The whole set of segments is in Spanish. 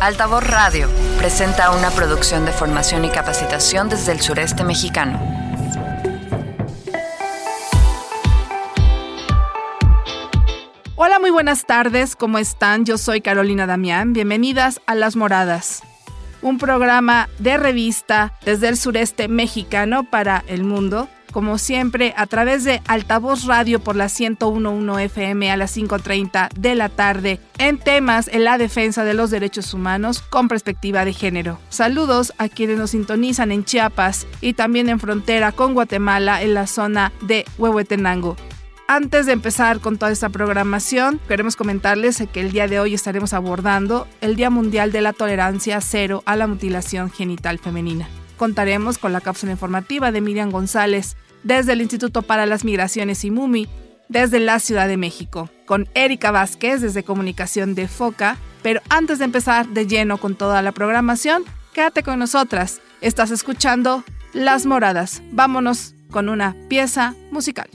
Altavoz Radio presenta una producción de formación y capacitación desde el sureste mexicano. Hola, muy buenas tardes, ¿cómo están? Yo soy Carolina Damián, bienvenidas a Las Moradas, un programa de revista desde el sureste mexicano para el mundo como siempre, a través de Altavoz Radio por la 1011 FM a las 5.30 de la tarde, en temas en la defensa de los derechos humanos con perspectiva de género. Saludos a quienes nos sintonizan en Chiapas y también en frontera con Guatemala en la zona de Huehuetenango. Antes de empezar con toda esta programación, queremos comentarles que el día de hoy estaremos abordando el Día Mundial de la Tolerancia Cero a la Mutilación Genital Femenina contaremos con la cápsula informativa de Miriam González desde el Instituto para las Migraciones y MUMI, desde la Ciudad de México, con Erika Vázquez desde Comunicación de Foca. Pero antes de empezar de lleno con toda la programación, quédate con nosotras. Estás escuchando Las Moradas. Vámonos con una pieza musical.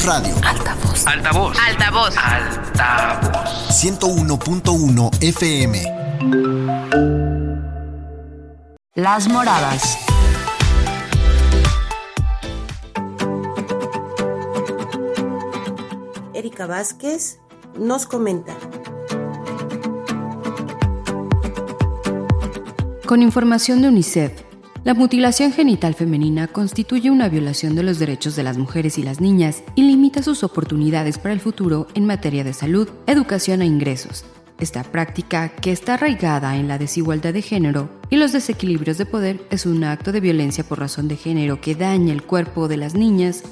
Altavoz Radio. Altavoz. Altavoz. Altavoz. Altavoz. 101.1 FM. Las Moradas. Erika Vázquez nos comenta. Con información de UNICEF, la mutilación genital femenina constituye una violación de los derechos de las mujeres y las niñas y limita sus oportunidades para el futuro en materia de salud, educación e ingresos. Esta práctica, que está arraigada en la desigualdad de género y los desequilibrios de poder, es un acto de violencia por razón de género que daña el cuerpo de las niñas,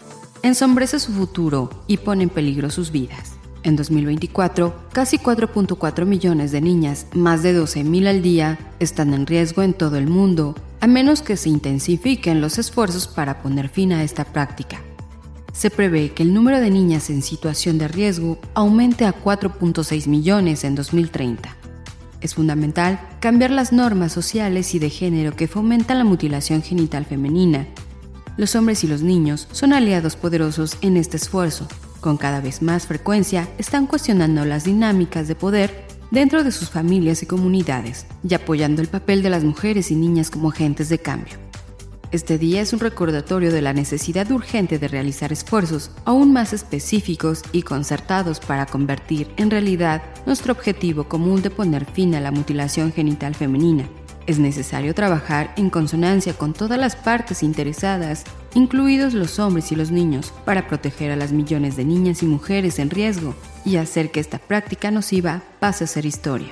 ensombrece su futuro y pone en peligro sus vidas. En 2024, casi 4.4 millones de niñas, más de 12.000 al día, están en riesgo en todo el mundo a menos que se intensifiquen los esfuerzos para poner fin a esta práctica. Se prevé que el número de niñas en situación de riesgo aumente a 4.6 millones en 2030. Es fundamental cambiar las normas sociales y de género que fomentan la mutilación genital femenina. Los hombres y los niños son aliados poderosos en este esfuerzo. Con cada vez más frecuencia están cuestionando las dinámicas de poder dentro de sus familias y comunidades y apoyando el papel de las mujeres y niñas como agentes de cambio. Este día es un recordatorio de la necesidad urgente de realizar esfuerzos aún más específicos y concertados para convertir en realidad nuestro objetivo común de poner fin a la mutilación genital femenina es necesario trabajar en consonancia con todas las partes interesadas, incluidos los hombres y los niños, para proteger a las millones de niñas y mujeres en riesgo y hacer que esta práctica nociva pase a ser historia.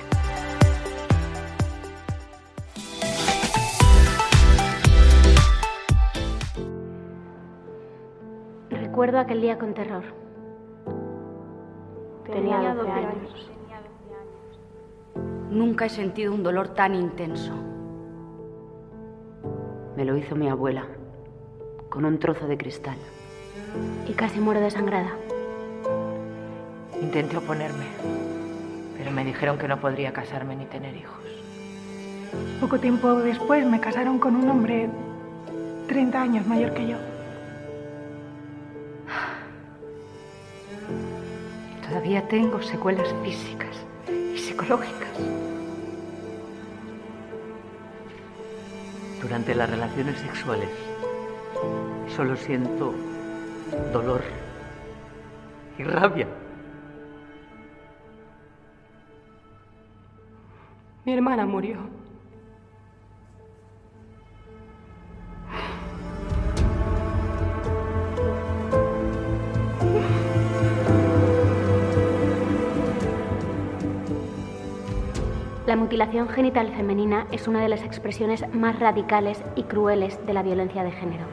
Recuerdo aquel día con terror. Tenía 12 años. Nunca he sentido un dolor tan intenso. Me lo hizo mi abuela, con un trozo de cristal. Y casi muero desangrada. Intenté oponerme, pero me dijeron que no podría casarme ni tener hijos. Poco tiempo después me casaron con un hombre 30 años mayor que yo. Todavía tengo secuelas físicas y psicológicas. Durante las relaciones sexuales solo siento dolor y rabia. Mi hermana murió. La mutilación genital femenina es una de las expresiones más radicales y crueles de la violencia de género.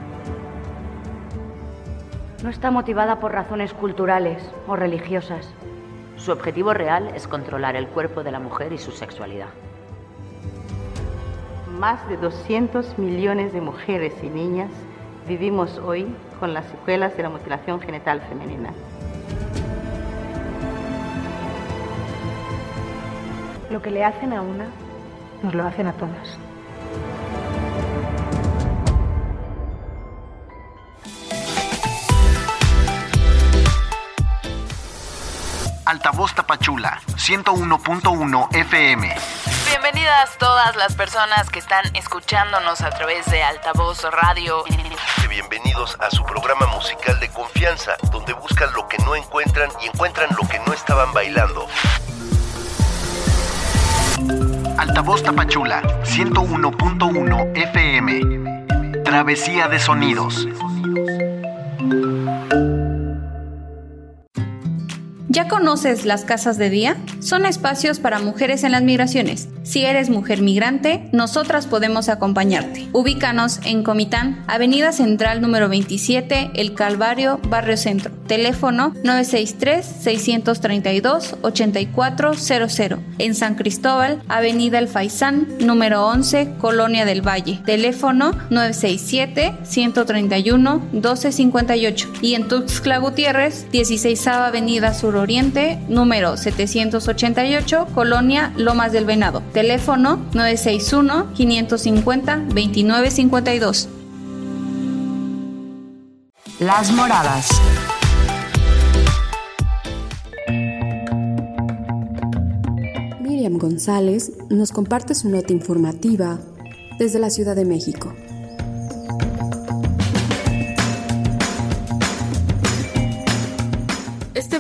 No está motivada por razones culturales o religiosas. Su objetivo real es controlar el cuerpo de la mujer y su sexualidad. Más de 200 millones de mujeres y niñas vivimos hoy con las secuelas de la mutilación genital femenina. Lo que le hacen a una, nos lo hacen a todas. Altavoz Tapachula, 101.1 FM. Bienvenidas todas las personas que están escuchándonos a través de Altavoz Radio. Bienvenidos a su programa musical de confianza, donde buscan lo que no encuentran y encuentran lo que no estaban bailando. Altavoz Tapachula, 101.1 FM. Travesía de sonidos. ¿Ya conoces las casas de día? Son espacios para mujeres en las migraciones. Si eres mujer migrante, nosotras podemos acompañarte. Ubícanos en Comitán, Avenida Central número 27, El Calvario, Barrio Centro. Teléfono 963-632-8400. En San Cristóbal, Avenida El Faisán, número 11, Colonia del Valle. Teléfono 967-131-1258. Y en Tuxtla Gutiérrez, 16 Avenida Sur Oriente, número 788, Colonia Lomas del Venado. Teléfono 961-550-2952. Las Moradas. Miriam González nos comparte su nota informativa desde la Ciudad de México.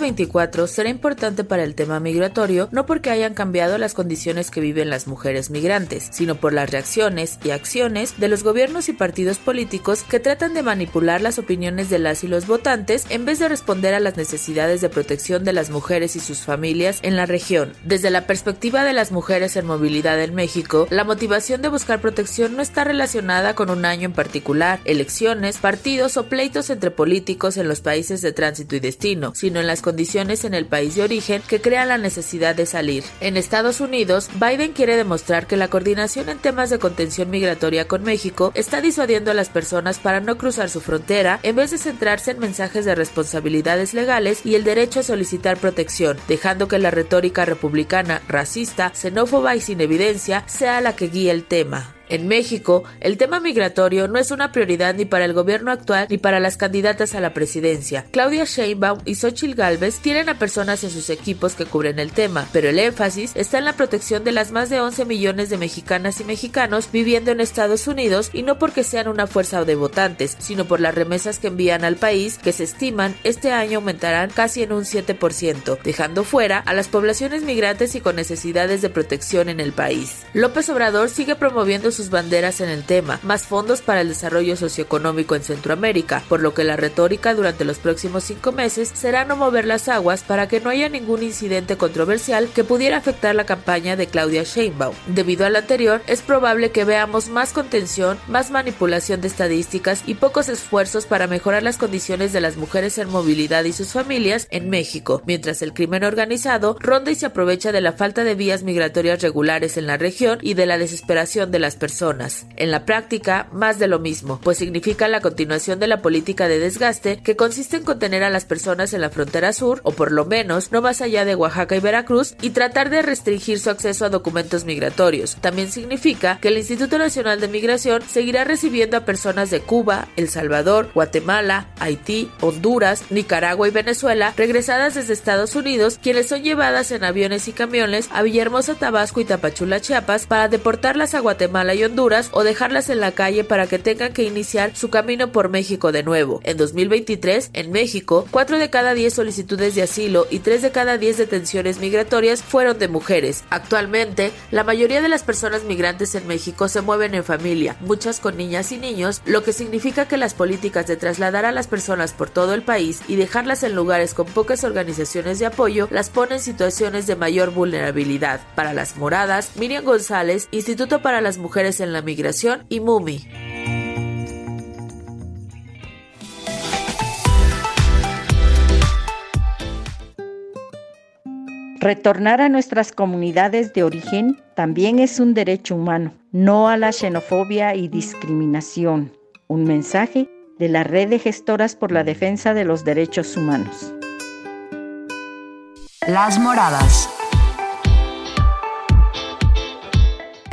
Este 24 será importante para el tema migratorio no porque hayan cambiado las condiciones que viven las mujeres migrantes, sino por las reacciones y acciones de los gobiernos y partidos políticos que tratan de manipular las opiniones de las y los votantes en vez de responder a las necesidades de protección de las mujeres y sus familias en la región. Desde la perspectiva de las mujeres en movilidad en México, la motivación de buscar protección no está relacionada con un año en particular, elecciones, partidos o pleitos entre políticos en los países de tránsito y destino, sino en las condiciones en el país de origen que crean la necesidad de salir. En Estados Unidos, Biden quiere demostrar que la coordinación en temas de contención migratoria con México está disuadiendo a las personas para no cruzar su frontera en vez de centrarse en mensajes de responsabilidades legales y el derecho a solicitar protección, dejando que la retórica republicana, racista, xenófoba y sin evidencia sea la que guíe el tema. En México, el tema migratorio no es una prioridad ni para el gobierno actual ni para las candidatas a la presidencia. Claudia Sheinbaum y Xochitl Gálvez tienen a personas en sus equipos que cubren el tema, pero el énfasis está en la protección de las más de 11 millones de mexicanas y mexicanos viviendo en Estados Unidos y no porque sean una fuerza de votantes, sino por las remesas que envían al país que se estiman este año aumentarán casi en un 7%, dejando fuera a las poblaciones migrantes y con necesidades de protección en el país. López Obrador sigue promoviendo sus banderas en el tema, más fondos para el desarrollo socioeconómico en Centroamérica, por lo que la retórica durante los próximos cinco meses será no mover las aguas para que no haya ningún incidente controversial que pudiera afectar la campaña de Claudia Sheinbaum. Debido al anterior, es probable que veamos más contención, más manipulación de estadísticas y pocos esfuerzos para mejorar las condiciones de las mujeres en movilidad y sus familias en México, mientras el crimen organizado ronda y se aprovecha de la falta de vías migratorias regulares en la región y de la desesperación de las personas. En la práctica, más de lo mismo, pues significa la continuación de la política de desgaste que consiste en contener a las personas en la frontera sur, o por lo menos no más allá de Oaxaca y Veracruz, y tratar de restringir su acceso a documentos migratorios. También significa que el Instituto Nacional de Migración seguirá recibiendo a personas de Cuba, El Salvador, Guatemala, Haití, Honduras, Nicaragua y Venezuela regresadas desde Estados Unidos, quienes son llevadas en aviones y camiones a Villahermosa, Tabasco y Tapachula, Chiapas, para deportarlas a Guatemala Honduras o dejarlas en la calle para que tengan que iniciar su camino por México de nuevo. En 2023, en México, 4 de cada 10 solicitudes de asilo y 3 de cada 10 detenciones migratorias fueron de mujeres. Actualmente, la mayoría de las personas migrantes en México se mueven en familia, muchas con niñas y niños, lo que significa que las políticas de trasladar a las personas por todo el país y dejarlas en lugares con pocas organizaciones de apoyo las pone en situaciones de mayor vulnerabilidad. Para las moradas, Miriam González, Instituto para las Mujeres en la Migración y MUMI. Retornar a nuestras comunidades de origen también es un derecho humano, no a la xenofobia y discriminación. Un mensaje de la Red de Gestoras por la Defensa de los Derechos Humanos. Las Moradas.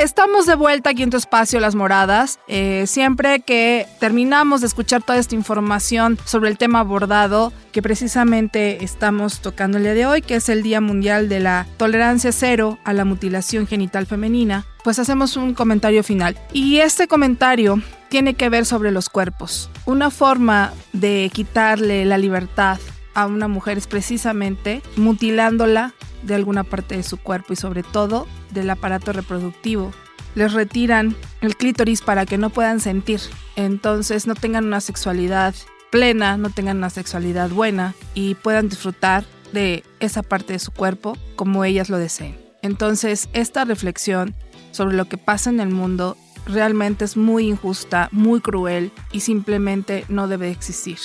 Estamos de vuelta aquí en tu espacio Las Moradas. Eh, siempre que terminamos de escuchar toda esta información sobre el tema abordado que precisamente estamos tocando el día de hoy, que es el Día Mundial de la Tolerancia Cero a la Mutilación Genital Femenina, pues hacemos un comentario final. Y este comentario tiene que ver sobre los cuerpos. Una forma de quitarle la libertad a una mujer es precisamente mutilándola de alguna parte de su cuerpo y sobre todo del aparato reproductivo. Les retiran el clítoris para que no puedan sentir, entonces no tengan una sexualidad plena, no tengan una sexualidad buena y puedan disfrutar de esa parte de su cuerpo como ellas lo deseen. Entonces, esta reflexión sobre lo que pasa en el mundo realmente es muy injusta, muy cruel y simplemente no debe existir.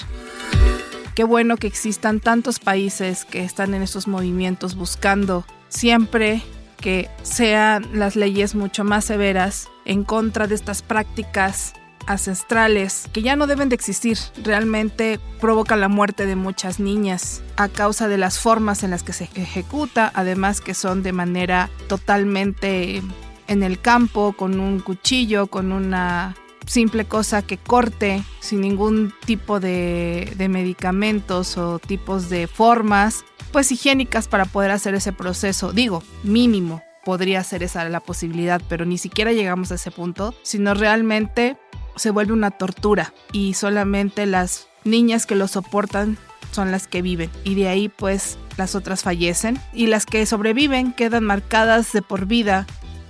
Qué bueno que existan tantos países que están en estos movimientos buscando siempre que sean las leyes mucho más severas en contra de estas prácticas ancestrales que ya no deben de existir. Realmente provocan la muerte de muchas niñas a causa de las formas en las que se ejecuta, además que son de manera totalmente en el campo, con un cuchillo, con una simple cosa que corte sin ningún tipo de, de, medicamentos o tipos de formas, pues higiénicas para poder hacer ese proceso. Digo, mínimo podría ser esa la posibilidad, pero ni siquiera llegamos a ese punto, sino realmente se vuelve una tortura y solamente las niñas que lo soportan son las que viven y de ahí pues las otras fallecen y las que sobreviven quedan marcadas de por vida.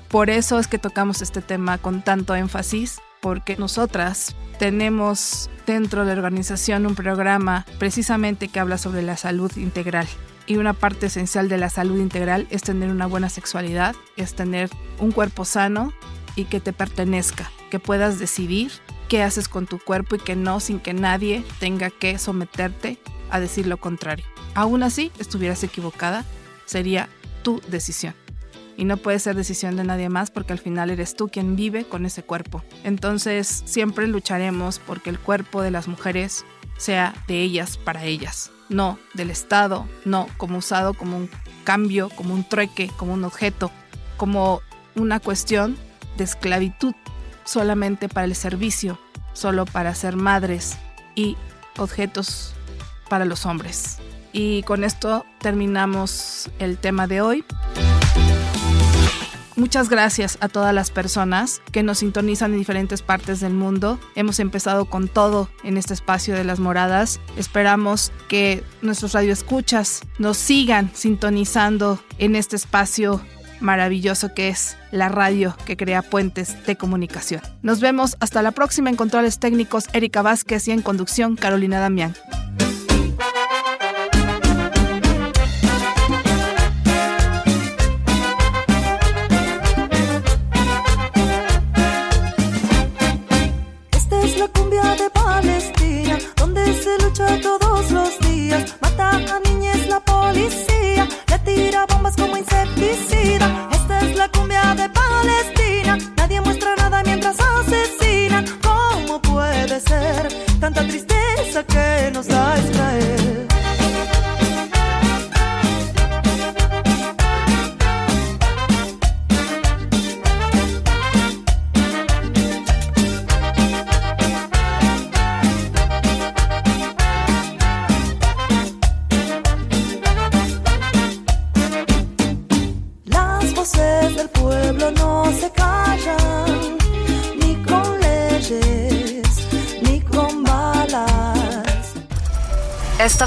Por eso es que tocamos este tema con tanto énfasis porque nosotras tenemos dentro de la organización un programa precisamente que habla sobre la salud integral. Y una parte esencial de la salud integral es tener una buena sexualidad, es tener un cuerpo sano y que te pertenezca, que puedas decidir qué haces con tu cuerpo y que no sin que nadie tenga que someterte a decir lo contrario. Aún así, estuvieras equivocada, sería tu decisión y no puede ser decisión de nadie más porque al final eres tú quien vive con ese cuerpo. Entonces siempre lucharemos porque el cuerpo de las mujeres sea de ellas para ellas, no del Estado, no como usado como un cambio, como un trueque, como un objeto, como una cuestión de esclavitud solamente para el servicio, solo para ser madres y objetos para los hombres. Y con esto terminamos el tema de hoy. Muchas gracias a todas las personas que nos sintonizan en diferentes partes del mundo. Hemos empezado con todo en este espacio de las moradas. Esperamos que nuestros radioescuchas nos sigan sintonizando en este espacio maravilloso que es la radio que crea puentes de comunicación. Nos vemos hasta la próxima en controles técnicos Erika Vázquez y en conducción Carolina Damián. Todos los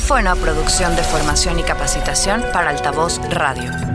fue una producción de formación y capacitación para Altavoz Radio.